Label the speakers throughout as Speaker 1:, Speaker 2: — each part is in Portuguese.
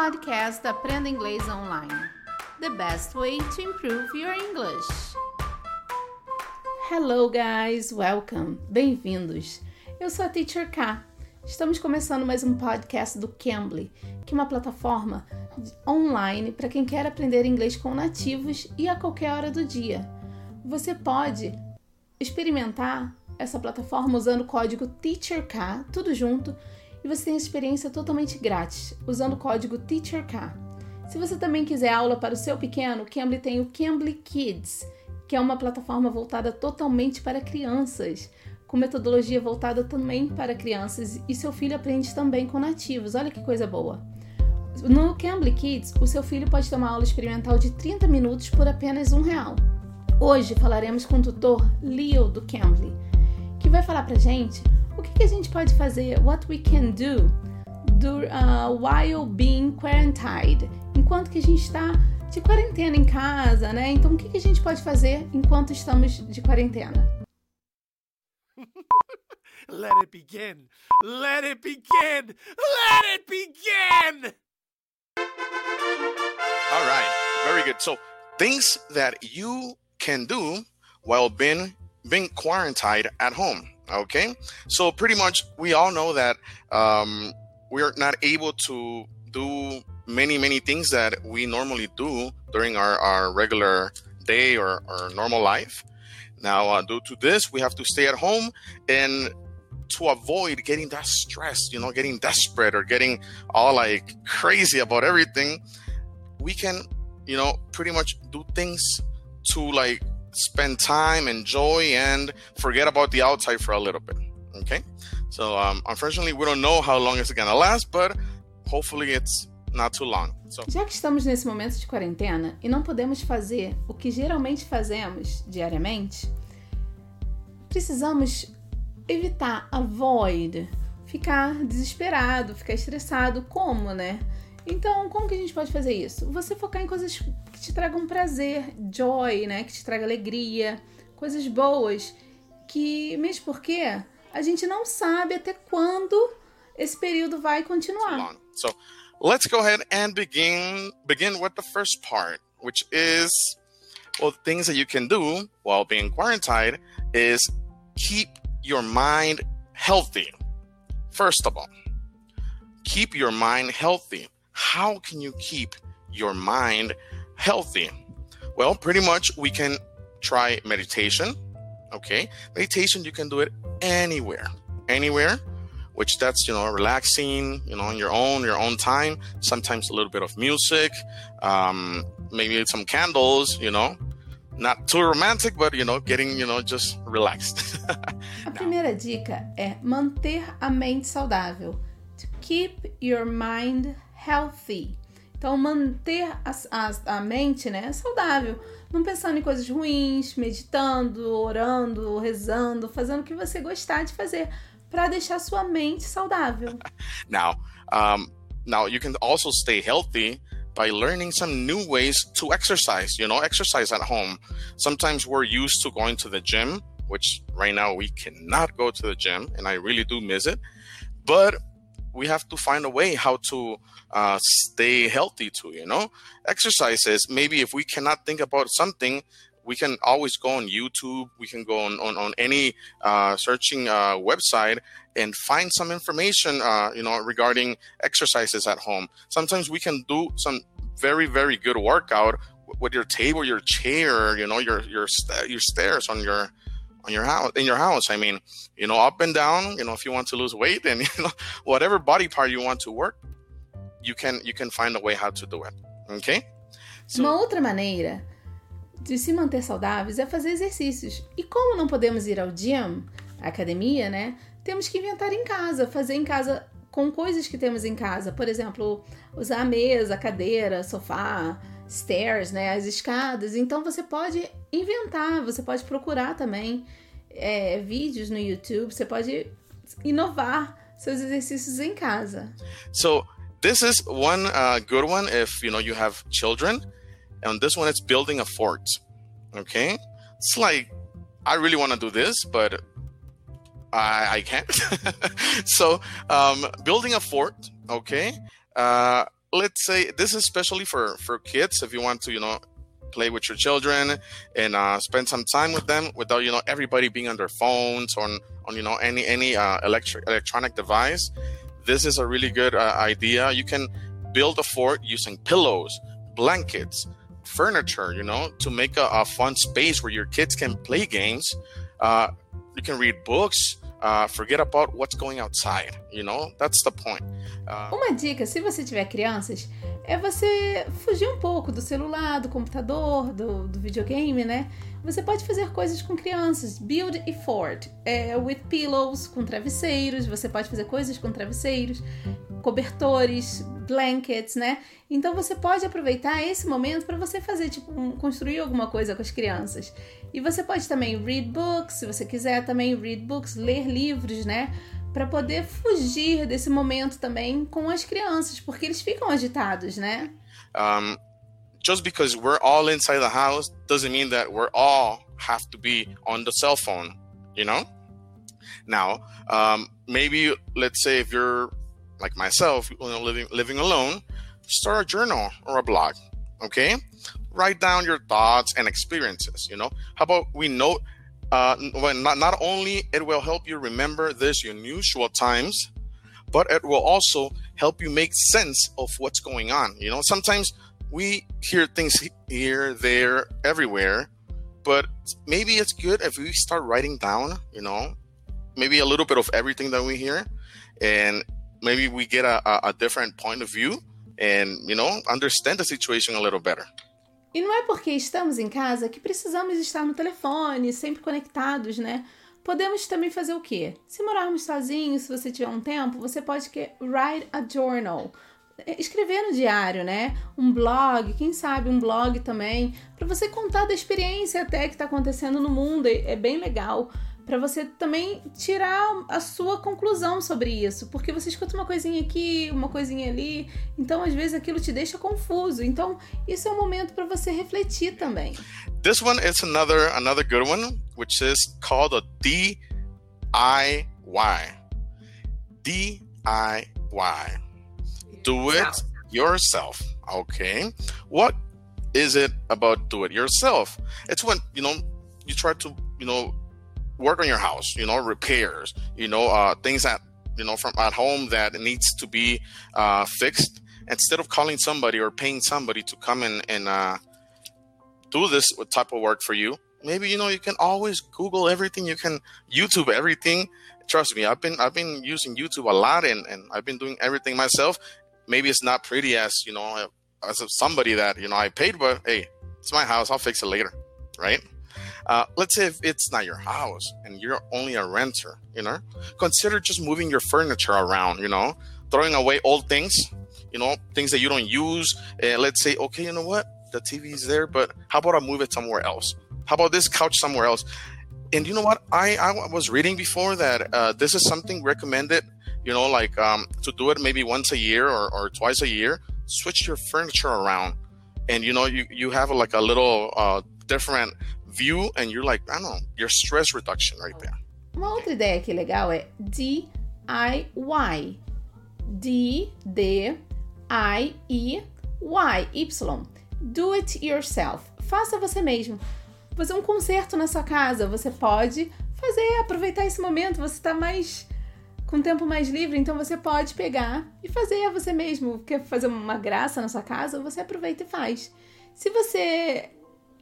Speaker 1: podcast Aprenda Inglês Online. The best way to improve your English. Hello guys, welcome. Bem-vindos. Eu sou a Teacher K. Estamos começando mais um podcast do Cambly, que é uma plataforma online para quem quer aprender inglês com nativos e a qualquer hora do dia. Você pode experimentar essa plataforma usando o código TEACHERK, tudo junto, e você tem a experiência totalmente grátis, usando o código TEACHERK. Se você também quiser aula para o seu pequeno, o Cambly tem o Cambly Kids, que é uma plataforma voltada totalmente para crianças, com metodologia voltada também para crianças, e seu filho aprende também com nativos. Olha que coisa boa! No Cambly Kids, o seu filho pode ter uma aula experimental de 30 minutos por apenas um real. Hoje falaremos com o tutor Leo do Cambly que vai falar pra gente o que, que a gente pode fazer, what we can do, do uh, while being quarantined, enquanto que a gente está de quarentena em casa, né? Então, o que, que a gente pode fazer enquanto estamos de quarentena?
Speaker 2: Let it begin! Let it begin! Let it begin!
Speaker 3: All right, very good. So, things that you can do while being being quarantined at home. Okay, so pretty much we all know that um, we're not able to do many many things that we normally do during our, our regular day or, or normal life. Now, uh, due to this, we have to stay at home and to avoid getting that stressed, you know, getting desperate or getting all like crazy about everything, we can, you know, pretty much do things to like spend time, enjoy, and forget about the outside for a little bit. Okay. So, um, unfortunately, we don't know how long it's gonna last, but hopefully it's not too long. So.
Speaker 1: Já que estamos nesse momento de quarentena e não podemos fazer o que geralmente fazemos diariamente, precisamos evitar, avoid, ficar desesperado, ficar estressado. Como, né? Então, como que a gente pode fazer isso? Você focar em coisas que te tragam prazer, joy, né? Que te traga alegria, coisas boas, que mesmo porque a gente não sabe até quando esse período vai continuar.
Speaker 3: So, let's go ahead and begin begin with the first part, which is well, things that you can do while being quarantined is keep your mind healthy. First of all, keep your mind healthy. How can you keep your mind healthy? Well, pretty much we can try meditation. Okay. Meditation, you can do it anywhere, anywhere, which that's, you know, relaxing, you know, on your own, your own time, sometimes a little bit of music, um, maybe some candles, you know, not too romantic, but, you know, getting, you know, just relaxed.
Speaker 1: a primeira dica é manter a mente saudável. To keep your mind healthy. Então, manter a, a, a, mente né, saudável, não pensando em coisas ruins, meditando, orando, rezando, fazendo o que você gostar de fazer para deixar sua mente saudável.
Speaker 3: Now, um, now you can also stay healthy by learning some new ways to exercise. You know, exercise at home. Sometimes we're used to going to the gym, which right now we cannot go to the gym, and I really do miss it. But we have to find a way how to uh, stay healthy too you know? Exercises maybe if we cannot think about something we can always go on youtube we can go on on, on any uh, searching uh, website and find some information uh, you know regarding exercises at home. Sometimes we can do some very very good workout with your table your chair you know your your your stairs on your on your house in your house i mean you know up and down you know if you want to lose weight and you know whatever body part you want to work you can you can find a way how to do it okay?
Speaker 1: So, uma outra maneira de se manter saudáveis é fazer exercícios. E como não podemos ir ao gym academia né temos que inventar em casa fazer em casa com coisas que temos em casa. Por exemplo usar a mesa cadeira sofá stairs, né, as escadas. Então você pode inventar, você pode procurar também é, vídeos no YouTube, você pode inovar seus exercícios em casa.
Speaker 3: So this is one uh, good one if you know you have children, and this one is building a fort. Okay, it's like I really want to do this, but I, I can't. so um, building a fort. Okay. Uh, let's say this is especially for for kids if you want to you know play with your children and uh, spend some time with them without you know everybody being on their phones on, on you know any any uh, electric electronic device. This is a really good uh, idea. You can build a fort using pillows blankets furniture you know to make a, a fun space where your kids can play games. Uh, you can read books uh, forget about what's going outside you know that's the point
Speaker 1: uh, uma dica se você tiver crianças é você fugir um pouco do celular, do computador, do, do videogame, né? Você pode fazer coisas com crianças. Build a fort é, with pillows, com travesseiros. Você pode fazer coisas com travesseiros, cobertores, blankets, né? Então você pode aproveitar esse momento para você fazer, tipo, um, construir alguma coisa com as crianças. E você pode também read books, se você quiser também read books, ler livros, né? para poder fugir desse momento também com as crianças, porque eles ficam agitados, né?
Speaker 3: Um, just because we're all inside the house doesn't mean that we're all have to be on the cell phone, you know? Now, um, maybe let's say if you're like myself, you know, living living alone, start a journal or a blog, okay? Write down your thoughts and experiences. You know, how about we note uh, well, not, not only it will help you remember this unusual times, but it will also help you make sense of what's going on. You know, sometimes we hear things here, there, everywhere, but maybe it's good if we start writing down, you know, maybe a little bit of everything that we hear, and maybe we get a, a different point of view and, you know, understand the situation a little better.
Speaker 1: E não é porque estamos em casa que precisamos estar no telefone, sempre conectados, né? Podemos também fazer o quê? Se morarmos sozinhos, se você tiver um tempo, você pode que write a journal, escrever no diário, né? Um blog, quem sabe um blog também, para você contar da experiência até que está acontecendo no mundo, é bem legal para você também tirar a sua conclusão sobre isso, porque você escuta uma coisinha aqui, uma coisinha ali, então às vezes aquilo te deixa confuso. Então, isso é um momento para você refletir também.
Speaker 3: This one is another another good one, which is called a DIY. DIY. Do it yourself. Okay. What is it about do it yourself? It's when, you know, you try to, you know, work on your house, you know, repairs, you know, uh, things that, you know, from at home that needs to be uh, fixed. Instead of calling somebody or paying somebody to come in and uh, do this type of work for you, maybe, you know, you can always Google everything. You can YouTube everything. Trust me, I've been, I've been using YouTube a lot and, and I've been doing everything myself. Maybe it's not pretty as, you know, as somebody that, you know, I paid, but hey, it's my house. I'll fix it later. Right. Uh, let's say if it's not your house and you're only a renter, you know, consider just moving your furniture around, you know, throwing away old things, you know, things that you don't use. And let's say, okay, you know what? The TV is there, but how about I move it somewhere else? How about this couch somewhere else? And you know what? I, I was reading before that uh, this is something recommended, you know, like um, to do it maybe once a year or, or twice a year. Switch your furniture around. And you know, you, you have like a little uh, different view and you're like, I don't know, your stress reduction right there.
Speaker 1: Uma outra ideia que é legal é DIY. D D I E Y Y. Do it yourself. Faça você mesmo. Fazer um concerto na sua casa, você pode fazer, aproveitar esse momento, você está mais com tempo mais livre, então você pode pegar e fazer você mesmo. Quer fazer uma graça na sua casa, você aproveita e faz. Se você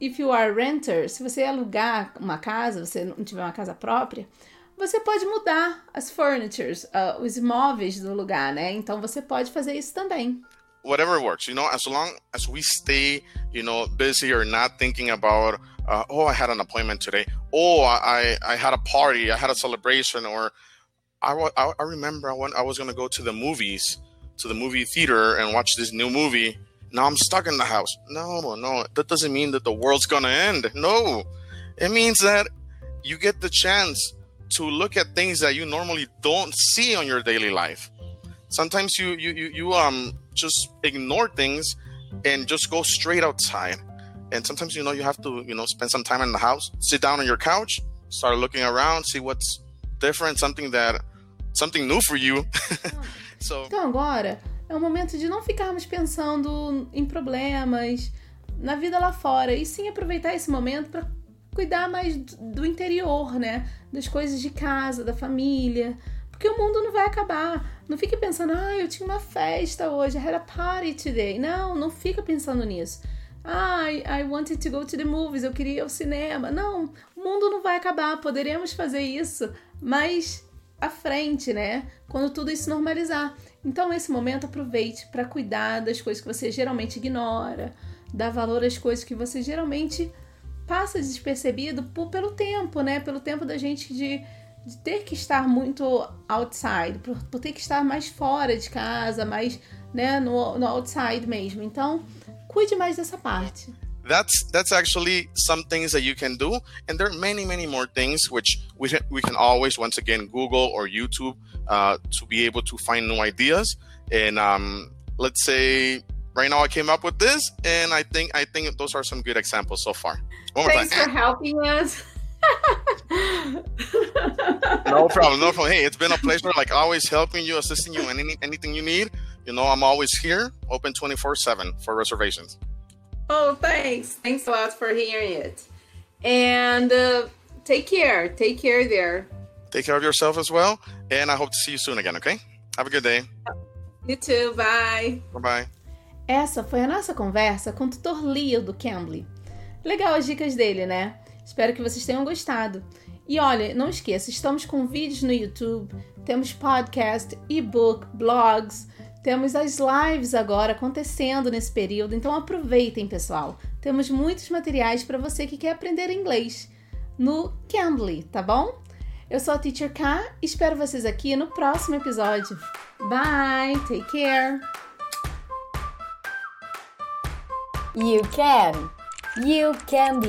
Speaker 1: if you are renter, se você alugar uma casa, você não tiver uma casa própria, você pode mudar as furnitures, uh, os móveis do lugar, né? Então você pode fazer isso também.
Speaker 3: Whatever works, you know, as long as we stay, you know, busy or not thinking about, uh, oh, I had an appointment today, oh, I I had a party, I had a celebration, or I I, I remember I went, I was gonna go to the movies, to the movie theater and watch this new movie now I'm stuck in the house. No, no, that doesn't mean that the world's gonna end. No, it means that you get the chance to look at things that you normally don't see on your daily life. Sometimes you you you, you um just ignore things and just go straight outside. And sometimes you know you have to you know spend some time in the house, sit down on your couch, start looking around, see what's different, something that something new for you.
Speaker 1: so. Então agora É um momento de não ficarmos pensando em problemas, na vida lá fora, e sim aproveitar esse momento para cuidar mais do interior, né? Das coisas de casa, da família. Porque o mundo não vai acabar. Não fique pensando, ah, eu tinha uma festa hoje, I had a party today. Não, não fica pensando nisso. Ah, I wanted to go to the movies, eu queria ir ao cinema. Não, o mundo não vai acabar, poderemos fazer isso mais à frente, né? Quando tudo isso normalizar. Então, esse momento, aproveite para cuidar das coisas que você geralmente ignora, dar valor às coisas que você geralmente passa despercebido por, pelo tempo, né? Pelo tempo da gente de, de ter que estar muito outside, por, por, ter que estar mais fora de casa, mais né, no, no outside mesmo. Então, cuide mais dessa parte.
Speaker 3: That's that's actually some things that you can do and there are many many more things which we, we can always once again google or youtube uh, to be able to find new ideas and um, let's say right now I came up with this, and I think I think those are some good examples so far.
Speaker 1: One Thanks for helping us.
Speaker 3: no problem, no problem. Hey, it's been a pleasure. Like always, helping you, assisting you, and any, anything you need. You know, I'm always here, open twenty four seven for reservations.
Speaker 1: Oh, thanks. Thanks a lot for hearing it. And uh, take care. Take care there.
Speaker 3: Take care of yourself as well. And I hope to see you soon again, okay? Have a good day.
Speaker 1: You too. Bye.
Speaker 3: Bye bye.
Speaker 1: Essa foi a nossa conversa com o tutor Leo do Cambly. Legal as dicas dele, né? Espero que vocês tenham gostado. E olha, não esqueça, estamos com vídeos no YouTube, temos podcast, e-book, blogs, temos as lives agora acontecendo nesse período, então aproveitem, pessoal. Temos muitos materiais para você que quer aprender inglês no Cambly, tá bom? Eu sou a Teacher K espero vocês aqui no próximo episódio. Bye, take care.
Speaker 4: You can. You can.